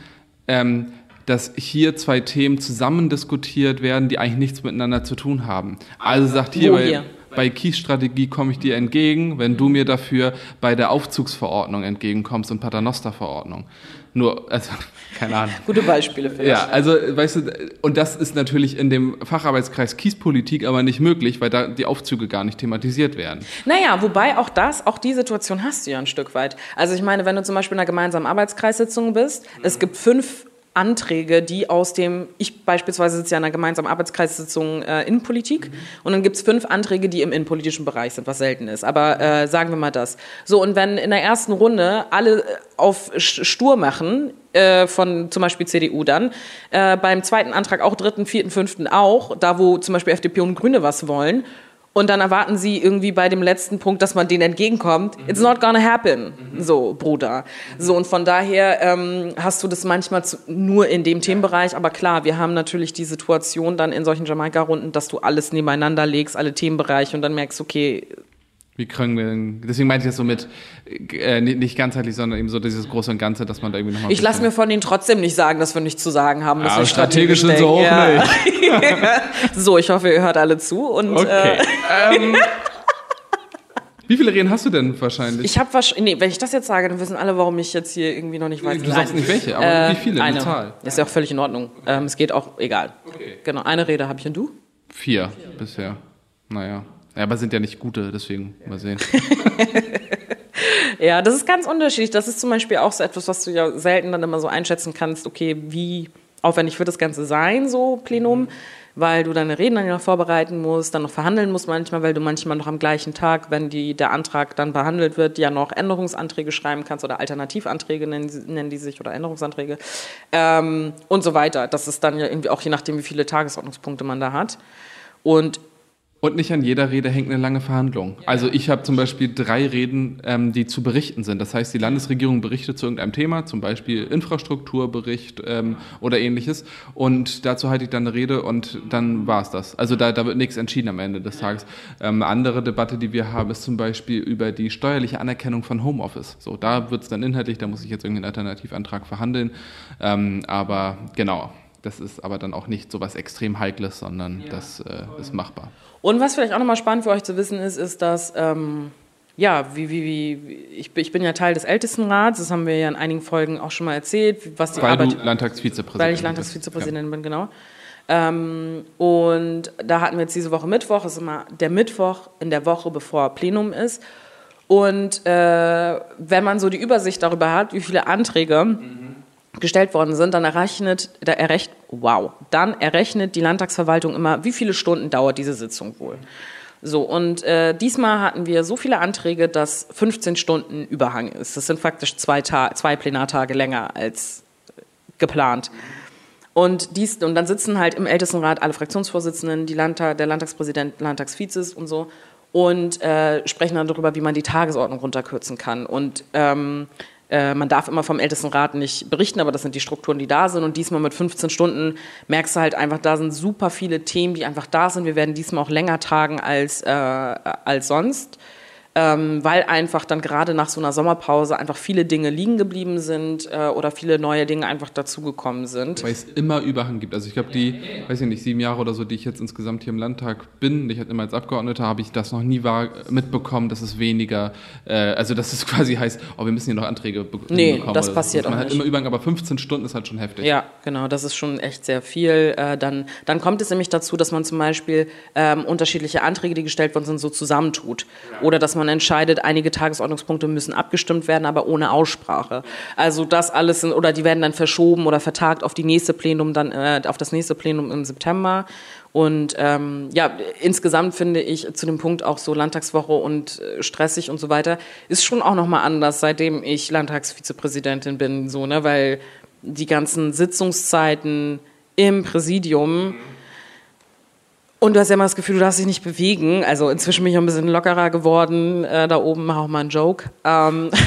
ähm, dass hier zwei Themen zusammen diskutiert werden, die eigentlich nichts miteinander zu tun haben. Also sagt hier, hier? Bei Kiesstrategie komme ich dir entgegen, wenn du mir dafür bei der Aufzugsverordnung entgegenkommst und Paternoster-Verordnung. Nur, also, <laughs> keine Ahnung. Gute Beispiele für Ja, also, weißt du, und das ist natürlich in dem Facharbeitskreis Kiespolitik aber nicht möglich, weil da die Aufzüge gar nicht thematisiert werden. Naja, wobei auch das, auch die Situation hast du ja ein Stück weit. Also ich meine, wenn du zum Beispiel in einer gemeinsamen Arbeitskreissitzung bist, es gibt fünf Anträge, die aus dem, ich beispielsweise sitze ja in einer gemeinsamen Arbeitskreissitzung äh, Innenpolitik und dann gibt es fünf Anträge, die im innenpolitischen Bereich sind, was selten ist. Aber äh, sagen wir mal das. So, und wenn in der ersten Runde alle äh, auf stur machen, äh, von zum Beispiel CDU dann. Äh, beim zweiten Antrag auch dritten, vierten, fünften auch, da wo zum Beispiel FDP und Grüne was wollen. Und dann erwarten sie irgendwie bei dem letzten Punkt, dass man denen entgegenkommt. Mhm. It's not gonna happen. Mhm. So, Bruder. So, und von daher ähm, hast du das manchmal zu, nur in dem Themenbereich. Aber klar, wir haben natürlich die Situation dann in solchen Jamaika-Runden, dass du alles nebeneinander legst, alle Themenbereiche und dann merkst, okay, wie können wir, deswegen meinte ich das so mit, äh, nicht ganzheitlich, sondern eben so dieses Große und Ganze, dass man da irgendwie nochmal. Ich lasse mir von denen trotzdem nicht sagen, dass wir nichts zu sagen haben. Ja, strategisch sind sie auch ja. nicht. <laughs> so, ich hoffe, ihr hört alle zu. Und, okay. Äh, ähm, <laughs> wie viele Reden hast du denn wahrscheinlich? Ich habe wahrscheinlich, nee, wenn ich das jetzt sage, dann wissen alle, warum ich jetzt hier irgendwie noch nicht weiß. Du sagst nicht welche, aber äh, wie viele? Eine. Zahl. Ist ja auch völlig in Ordnung. Ähm, es geht auch egal. Okay. Genau, eine Rede habe ich und du? Vier, Vier. bisher. Naja. Ja, aber sind ja nicht gute, deswegen ja. mal sehen. <laughs> ja, das ist ganz unterschiedlich. Das ist zum Beispiel auch so etwas, was du ja selten dann immer so einschätzen kannst, okay, wie aufwendig wird das Ganze sein, so Plenum, mhm. weil du deine Reden dann ja noch vorbereiten musst, dann noch verhandeln musst manchmal, weil du manchmal noch am gleichen Tag, wenn die, der Antrag dann behandelt wird, ja noch Änderungsanträge schreiben kannst oder Alternativanträge nennen, nennen die sich oder Änderungsanträge ähm, und so weiter. Das ist dann ja irgendwie auch je nachdem, wie viele Tagesordnungspunkte man da hat. Und und nicht an jeder Rede hängt eine lange Verhandlung. Also ich habe zum Beispiel drei Reden, ähm, die zu berichten sind. Das heißt, die Landesregierung berichtet zu irgendeinem Thema, zum Beispiel Infrastrukturbericht ähm, oder ähnliches. Und dazu halte ich dann eine Rede und dann war es das. Also da, da wird nichts entschieden am Ende des Tages. Ähm, andere Debatte, die wir haben, ist zum Beispiel über die steuerliche Anerkennung von Homeoffice. So, da wird es dann inhaltlich, da muss ich jetzt irgendeinen Alternativantrag verhandeln. Ähm, aber genau. Das ist aber dann auch nicht so was extrem Heikles, sondern ja. das äh, ist machbar. Und was vielleicht auch nochmal spannend für euch zu wissen ist, ist, dass, ähm, ja, wie, wie, wie, ich, ich bin ja Teil des Ältestenrats, das haben wir ja in einigen Folgen auch schon mal erzählt, was die weil Arbeit... Du Landtagsvizepräsident Weil ich Landtagsvizepräsidentin bin, genau. Ähm, und da hatten wir jetzt diese Woche Mittwoch, das ist immer der Mittwoch in der Woche, bevor Plenum ist. Und äh, wenn man so die Übersicht darüber hat, wie viele Anträge... Mhm gestellt worden sind, dann errechnet, da errechnet, wow, dann errechnet die Landtagsverwaltung immer, wie viele Stunden dauert diese Sitzung wohl. So, und äh, diesmal hatten wir so viele Anträge, dass 15 Stunden Überhang ist. Das sind faktisch zwei, Ta zwei Plenartage länger als geplant. Und, dies, und dann sitzen halt im Ältestenrat alle Fraktionsvorsitzenden, die Landtag, der Landtagspräsident, Landtagsvizes und so und äh, sprechen dann darüber, wie man die Tagesordnung runterkürzen kann. Und ähm, äh, man darf immer vom Ältestenrat nicht berichten, aber das sind die Strukturen, die da sind. Und diesmal mit 15 Stunden merkst du halt einfach, da sind super viele Themen, die einfach da sind. Wir werden diesmal auch länger tagen als, äh, als sonst ähm, weil einfach dann gerade nach so einer Sommerpause einfach viele Dinge liegen geblieben sind äh, oder viele neue Dinge einfach dazugekommen sind. Weil es immer Überhang gibt. Also ich glaube, die, weiß ich nicht, sieben Jahre oder so, die ich jetzt insgesamt hier im Landtag bin, ich halt immer als Abgeordneter, habe ich das noch nie wahr mitbekommen, dass es weniger, äh, also dass es <laughs> quasi heißt, oh, wir müssen hier noch Anträge bekommen. Nee, das passiert so. auch Man nicht. hat immer Überhang, aber 15 Stunden ist halt schon heftig. Ja, genau, das ist schon echt sehr viel. Äh, dann, dann kommt es nämlich dazu, dass man zum Beispiel ähm, unterschiedliche Anträge, die gestellt worden sind, so zusammentut. Oder dass man entscheidet, einige Tagesordnungspunkte müssen abgestimmt werden, aber ohne Aussprache. Also das alles sind, oder die werden dann verschoben oder vertagt auf die nächste Plenum dann äh, auf das nächste Plenum im September. Und ähm, ja, insgesamt finde ich zu dem Punkt auch so Landtagswoche und äh, stressig und so weiter ist schon auch noch mal anders, seitdem ich Landtagsvizepräsidentin bin, so ne, weil die ganzen Sitzungszeiten im Präsidium und du hast ja immer das Gefühl, du darfst dich nicht bewegen. Also inzwischen bin ich auch ein bisschen lockerer geworden. Äh, da oben mache auch mal einen Joke. Ähm <laughs>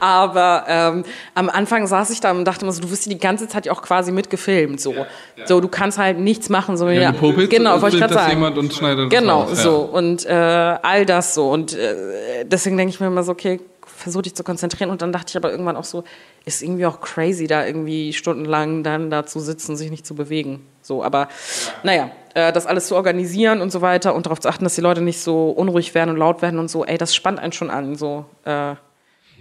Aber ähm, am Anfang saß ich da und dachte mir so, du wirst die ganze Zeit auch quasi mitgefilmt. So, ja, ja. so du kannst halt nichts machen. So, ja, ja. genau, wollte ich gerade sagen. Jemand und schneidet genau, das so und äh, all das so und äh, deswegen denke ich mir immer so, okay, versuche dich zu konzentrieren und dann dachte ich aber irgendwann auch so, ist irgendwie auch crazy, da irgendwie stundenlang dann da zu sitzen, sich nicht zu bewegen. So, aber naja, äh, das alles zu organisieren und so weiter und darauf zu achten, dass die Leute nicht so unruhig werden und laut werden und so, ey, das spannt einen schon an. So, äh,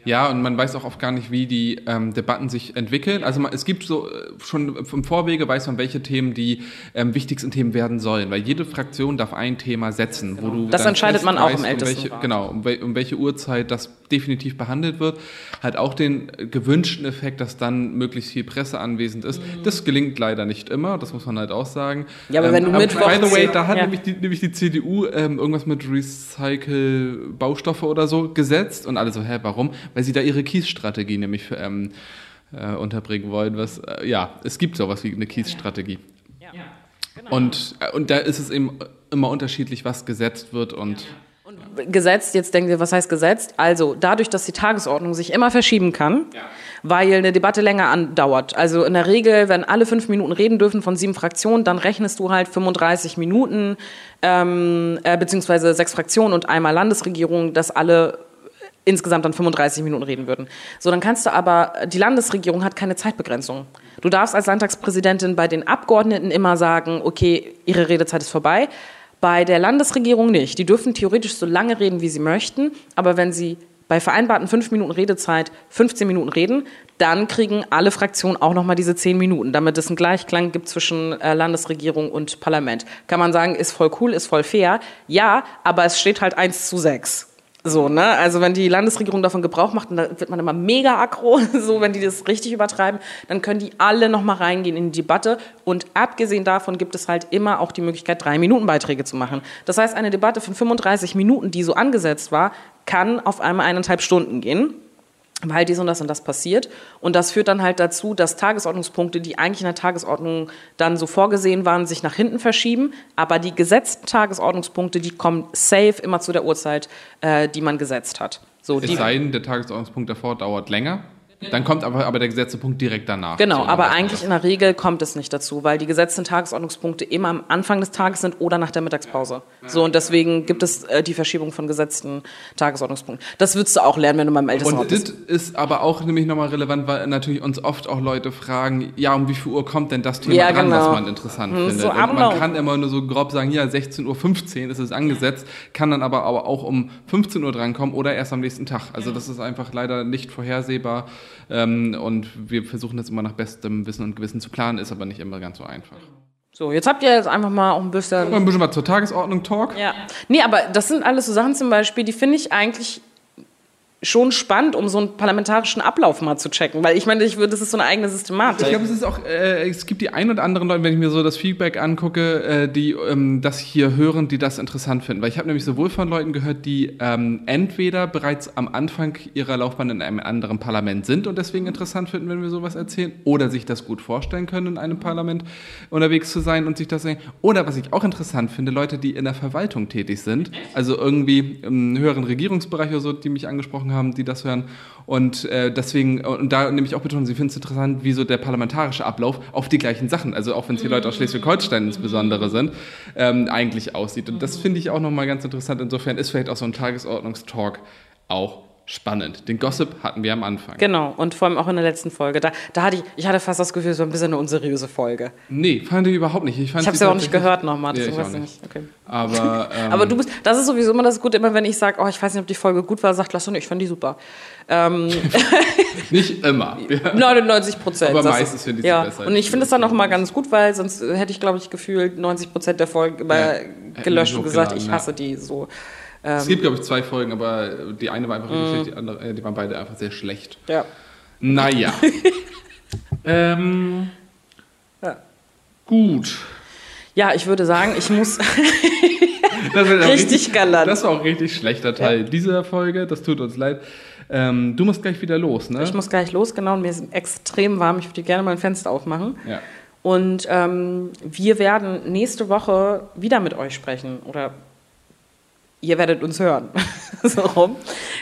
ja, und man weiß auch oft gar nicht, wie die ähm, Debatten sich entwickeln. Also man, es gibt so äh, schon im Vorwege weiß man, welche Themen die ähm, wichtigsten Themen werden sollen, weil jede Fraktion darf ein Thema setzen, wo du das entscheidet man auch im Ältesten. Um welche, genau, um, wel, um welche Uhrzeit das definitiv behandelt wird, hat auch den gewünschten Effekt, dass dann möglichst viel Presse anwesend ist. Mhm. Das gelingt leider nicht immer, das muss man halt auch sagen. Ja, aber ähm, wenn du mit By the way, da hat ja. nämlich, die, nämlich die CDU ähm, irgendwas mit Recycle-Baustoffe oder so gesetzt und alle so, hä, warum? Weil sie da ihre Kiesstrategie nämlich für, ähm, äh, unterbringen wollen. Was, äh, ja, es gibt sowas wie eine Kiesstrategie. Ja. Genau. Und, äh, und da ist es eben immer unterschiedlich, was gesetzt wird und. Gesetzt, jetzt denkt ihr, was heißt gesetzt? Also dadurch, dass die Tagesordnung sich immer verschieben kann, weil eine Debatte länger andauert. Also in der Regel, wenn alle fünf Minuten reden dürfen von sieben Fraktionen, dann rechnest du halt 35 Minuten, ähm, äh, beziehungsweise sechs Fraktionen und einmal Landesregierung, dass alle insgesamt dann 35 Minuten reden würden. So, dann kannst du aber, die Landesregierung hat keine Zeitbegrenzung. Du darfst als Landtagspräsidentin bei den Abgeordneten immer sagen, okay, ihre Redezeit ist vorbei. Bei der Landesregierung nicht. Die dürfen theoretisch so lange reden, wie sie möchten, aber wenn sie bei vereinbarten fünf Minuten Redezeit 15 Minuten reden, dann kriegen alle Fraktionen auch nochmal diese zehn Minuten, damit es einen Gleichklang gibt zwischen äh, Landesregierung und Parlament. Kann man sagen, ist voll cool, ist voll fair. Ja, aber es steht halt eins zu sechs. So, ne? Also wenn die Landesregierung davon Gebrauch macht, dann wird man immer mega aggro, <laughs> so wenn die das richtig übertreiben, dann können die alle nochmal reingehen in die Debatte. Und abgesehen davon gibt es halt immer auch die Möglichkeit, drei Minuten Beiträge zu machen. Das heißt, eine Debatte von 35 Minuten, die so angesetzt war, kann auf einmal eineinhalb Stunden gehen weil dies und das und das passiert. Und das führt dann halt dazu, dass Tagesordnungspunkte, die eigentlich in der Tagesordnung dann so vorgesehen waren, sich nach hinten verschieben. Aber die gesetzten Tagesordnungspunkte, die kommen safe immer zu der Uhrzeit, äh, die man gesetzt hat. So, Es sei denn, der Tagesordnungspunkt davor dauert länger. Dann kommt aber, aber der gesetzte Punkt direkt danach. Genau, aber eigentlich in der Regel kommt es nicht dazu, weil die gesetzten Tagesordnungspunkte immer am Anfang des Tages sind oder nach der Mittagspause. So und deswegen gibt es äh, die Verschiebung von gesetzten Tagesordnungspunkten. Das würdest du auch lernen, wenn du beim Ältestenrat Und das bist. ist aber auch nämlich nochmal relevant, weil natürlich uns oft auch Leute fragen, ja, um wie viel Uhr kommt denn das Thema Ja, dran, genau. was man interessant Hm, findet. so Und man kann immer nur so grob sagen, ja, 16.15 Uhr ist es angesetzt, kann dann aber, aber auch um 15 Uhr drankommen oder erst am nächsten Tag. Also das ist einfach leider nicht vorhersehbar ähm, und wir versuchen das immer nach bestem Wissen und Gewissen zu planen, ist aber nicht immer ganz so einfach. So, jetzt habt ihr jetzt einfach mal auch ein bisschen Ein bisschen was zur Tagesordnung Talk. Ja. Nee, aber das sind alles so Sachen zum Beispiel, die finde ich eigentlich schon spannend, um so einen parlamentarischen Ablauf mal zu checken. Weil ich meine, ich würde, das ist so eine eigene Systematik. Ich glaube, es ist auch, äh, es gibt die ein oder anderen Leute, wenn ich mir so das Feedback angucke, äh, die ähm, das hier hören, die das interessant finden. Weil ich habe nämlich sowohl von Leuten gehört, die ähm, entweder bereits am Anfang ihrer Laufbahn in einem anderen Parlament sind und deswegen interessant finden, wenn wir sowas erzählen, oder sich das gut vorstellen können, in einem Parlament unterwegs zu sein und sich das sehen. Oder was ich auch interessant finde, Leute, die in der Verwaltung tätig sind, also irgendwie im höheren Regierungsbereich oder so, die mich angesprochen haben, die das hören. Und äh, deswegen, und da nehme ich auch betonen, sie finden es interessant, wie so der parlamentarische Ablauf auf die gleichen Sachen, also auch wenn es hier Leute aus Schleswig-Holstein insbesondere sind, ähm, eigentlich aussieht. Und das finde ich auch nochmal ganz interessant. Insofern ist vielleicht auch so ein Tagesordnungstalk auch spannend. Den Gossip hatten wir am Anfang. Genau, und vor allem auch in der letzten Folge. Da, da hatte ich, ich hatte fast das Gefühl, es war ein bisschen eine unseriöse Folge. Nee, fand ich überhaupt nicht. Ich, Ich habe sie es ja auch nicht gehört nochmal, Nee, ich weiß nicht. nicht. Okay. Aber, <laughs> ähm, Aber du bist, das ist sowieso immer das Gute, immer wenn ich sage, oh, ich weiß nicht, ob die Folge gut war, sagt Lasse, ich fand die super. Ähm, <laughs> nicht immer. <laughs> 99 Prozent. Aber meistens finde ich sie ja. besser. Und ich finde es dann auch immer ganz gut, weil sonst hätte ich, glaube ich, gefühlt 90 Prozent der Folgen immer Ja, gelöscht und gesagt, ich ja. hasse die so. Ähm, Es gibt, glaube ich, zwei Folgen, aber die eine war einfach Mhm. richtig schlecht, die andere, äh, die waren beide einfach sehr schlecht. ja. Naja. <laughs> ähm, Ja. Gut. ja, ich würde sagen, ich muss. <laughs> Auch <laughs> Richtig galant. Das war auch ein richtig schlechter Teil dieser Folge. Das tut uns leid. Ähm, du musst gleich wieder los, ne? Ich muss gleich los, genau. Und mir ist extrem warm. Ich würde gerne mal ein Fenster aufmachen. ja. Und ähm, wir werden nächste Woche wieder mit euch sprechen. Oder ihr werdet uns hören. <laughs> so rum.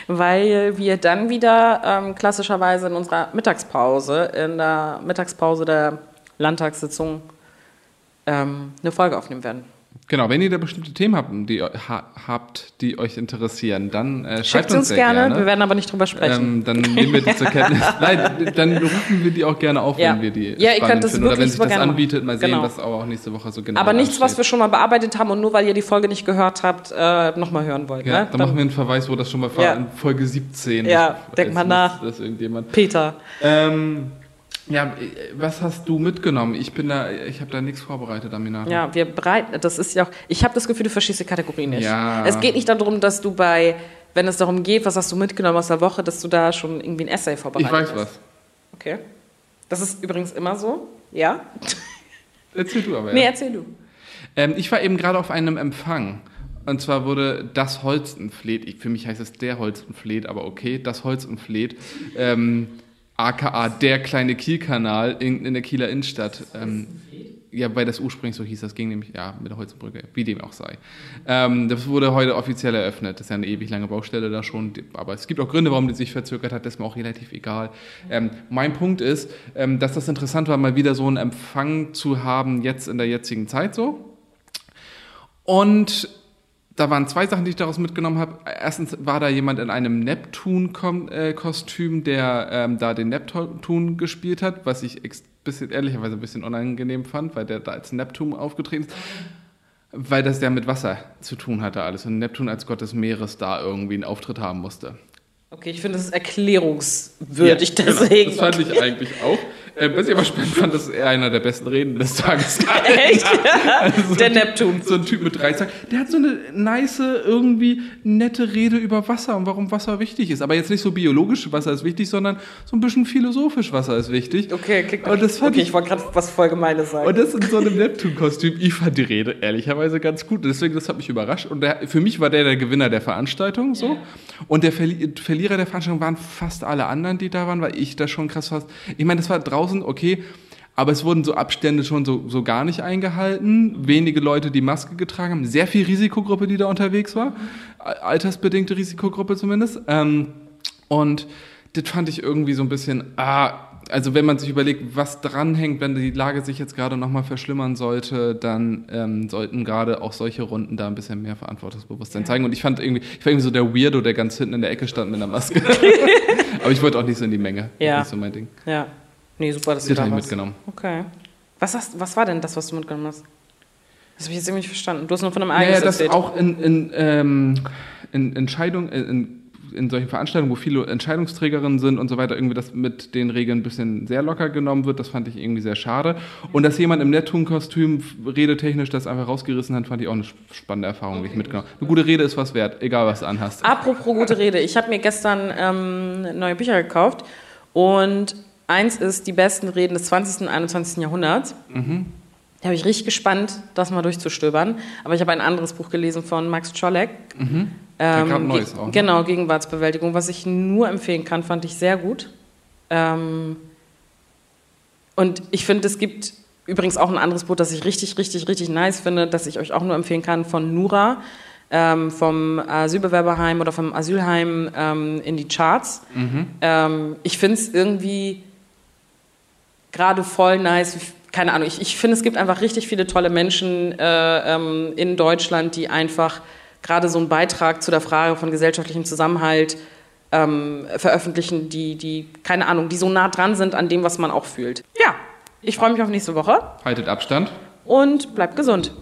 Weil wir dann wieder ähm, klassischerweise in unserer Mittagspause, in der Mittagspause der Landtagssitzung, ähm, eine Folge aufnehmen werden. Genau, wenn ihr da bestimmte Themen habt, die, ha, habt, die euch interessieren, dann äh, schreibt Schickt uns, uns gerne. gerne. wir werden aber nicht drüber sprechen. ähm, dann nehmen wir die zur Kenntnis. <laughs> Nein, dann rufen wir die auch gerne auf, Ja. wenn wir die Ja, ihr könnt das finden. Oder wenn sich das anbietet, mal sehen, Genau. was aber auch nächste Woche so genau aber nichts, was ansteht. wir schon mal bearbeitet haben und nur weil ihr die Folge nicht gehört habt, äh, nochmal hören wollt. Ja, ne? dann machen wir einen Verweis, wo das schon mal war, Ja. in Folge 17. Ja, Ich denk weiß mal nach. Das irgendjemand. Peter. Ähm, ja, äh, was hast du mitgenommen? Ich bin da, ich habe da nichts vorbereitet, Aminata. Ja, wir bereiten, das ist ja auch, ich habe das Gefühl, du verstehst die Kategorie nicht. Ja. Es geht nicht darum, dass du bei, wenn es darum geht, was hast du mitgenommen aus der Woche, dass du da schon irgendwie ein Essay Ich vorbereitet weiß hast. was. Okay. Das ist übrigens immer so. Ja? Erzähl du aber. Ja. Nee, erzähl du. Ähm, ich war eben gerade auf einem Empfang Und zwar wurde das Holstenfleet, ich, für mich heißt es der Holstenfleet, aber okay, das Holstenfleet, ähm, aka der kleine Kielkanal in, in der Kieler Innenstadt. Ähm, ja, weil das ursprünglich so hieß, das ging nämlich, ja, mit der Holzenbrücke, wie dem auch sei. Ähm, das wurde heute offiziell eröffnet. Das ist ja eine ewig lange Baustelle da schon, aber es gibt auch Gründe, warum die sich verzögert hat, das ist mir auch relativ egal. Ähm, mein Punkt ist, ähm, dass das interessant war, mal wieder so einen Empfang zu haben, jetzt in der jetzigen Zeit so. Und da waren zwei Sachen, die ich daraus mitgenommen habe. Erstens war da jemand in einem Neptun-Kostüm, der ähm, da den Neptun gespielt hat, was ich bisschen, ehrlicherweise ein bisschen unangenehm fand, weil der da als Neptun aufgetreten ist. Weil das ja mit Wasser zu tun hatte alles und Neptun als Gott des Meeres da irgendwie einen Auftritt haben musste. Okay, ich finde, das ist erklärungswürdig ja, deswegen. Genau, das fand ich eigentlich auch. Äh, was ich aber spannend fand, das ist er einer der besten Reden des Tages. <laughs> Echt? <laughs> also der Neptun. So ein Typ mit drei Zacken. Der hat so eine nice, irgendwie nette Rede über Wasser und warum Wasser wichtig ist. Aber jetzt nicht so biologisch, Wasser ist wichtig, sondern so ein bisschen philosophisch, Wasser ist wichtig. Okay, klick und das fand okay, ich, ich wollte gerade was voll Gemeines sagen. Und das in so einem Neptun-Kostüm. Ich fand die Rede ehrlicherweise ganz gut. Deswegen, das hat mich überrascht. Und der, für mich war der der Gewinner der Veranstaltung. so. Yeah. Und der Verlierer der Veranstaltung waren fast alle anderen, die da waren, weil ich da schon krass fast. Ich meine, das war draußen draußen, okay. Aber es wurden so Abstände schon so, so gar nicht eingehalten. Wenige Leute, die Maske getragen haben. Sehr viel Risikogruppe, die da unterwegs war. Altersbedingte Risikogruppe zumindest. Ähm, und das fand ich irgendwie so ein bisschen, ah, also wenn man sich überlegt, was dranhängt, wenn die Lage sich jetzt gerade nochmal verschlimmern sollte, dann ähm, sollten gerade auch solche Runden da ein bisschen mehr Verantwortungsbewusstsein zeigen. Und ich fand irgendwie, ich war irgendwie so der Weirdo, der ganz hinten in der Ecke stand mit einer Maske. <laughs> Aber ich wollte auch nicht so in die Menge. Ja. Das ist so mein Ding. Ja. Nee, super, dass das du da warst. mitgenommen. Okay. Was, hast, was war denn das, was du mitgenommen hast? Das habe ich jetzt irgendwie nicht verstanden. Du hast nur von einem Ereignis naja, das erzählt. auch in, in, ähm, in Entscheidungen, in, in solchen Veranstaltungen, wo viele Entscheidungsträgerinnen sind und so weiter, irgendwie das mit den Regeln ein bisschen sehr locker genommen wird, das fand ich irgendwie sehr schade. Und dass jemand im Neptun-Kostüm redetechnisch das einfach rausgerissen hat, fand ich auch eine spannende Erfahrung, die ich mitgenommen Eine gute Rede ist was wert, egal was du anhast. Apropos gute Rede, ich habe mir gestern ähm, neue Bücher gekauft und Eins ist die besten Reden des 20. und 21. Jahrhunderts. Mhm. Da habe ich richtig gespannt, das mal durchzustöbern. Aber ich habe ein anderes Buch gelesen von Max Czolek. Mhm. Ähm, Neues auch. Ne? Genau, Gegenwartsbewältigung. Was ich nur empfehlen kann, fand ich sehr gut. Ähm, und ich finde, es gibt übrigens auch ein anderes Buch, das ich richtig, richtig, richtig nice finde, das ich euch auch nur empfehlen kann, von Nura. Ähm, vom Asylbewerberheim oder vom Asylheim ähm, in die Charts. Mhm. Ähm, ich finde es irgendwie gerade voll nice. Keine Ahnung, ich, ich finde, es gibt einfach richtig viele tolle Menschen äh, ähm, in Deutschland, die einfach gerade so einen Beitrag zu der Frage von gesellschaftlichem Zusammenhalt ähm, veröffentlichen, die, die, keine Ahnung, die so nah dran sind an dem, was man auch fühlt. Ja, ich freue mich auf nächste Woche. Haltet Abstand. Und bleibt gesund.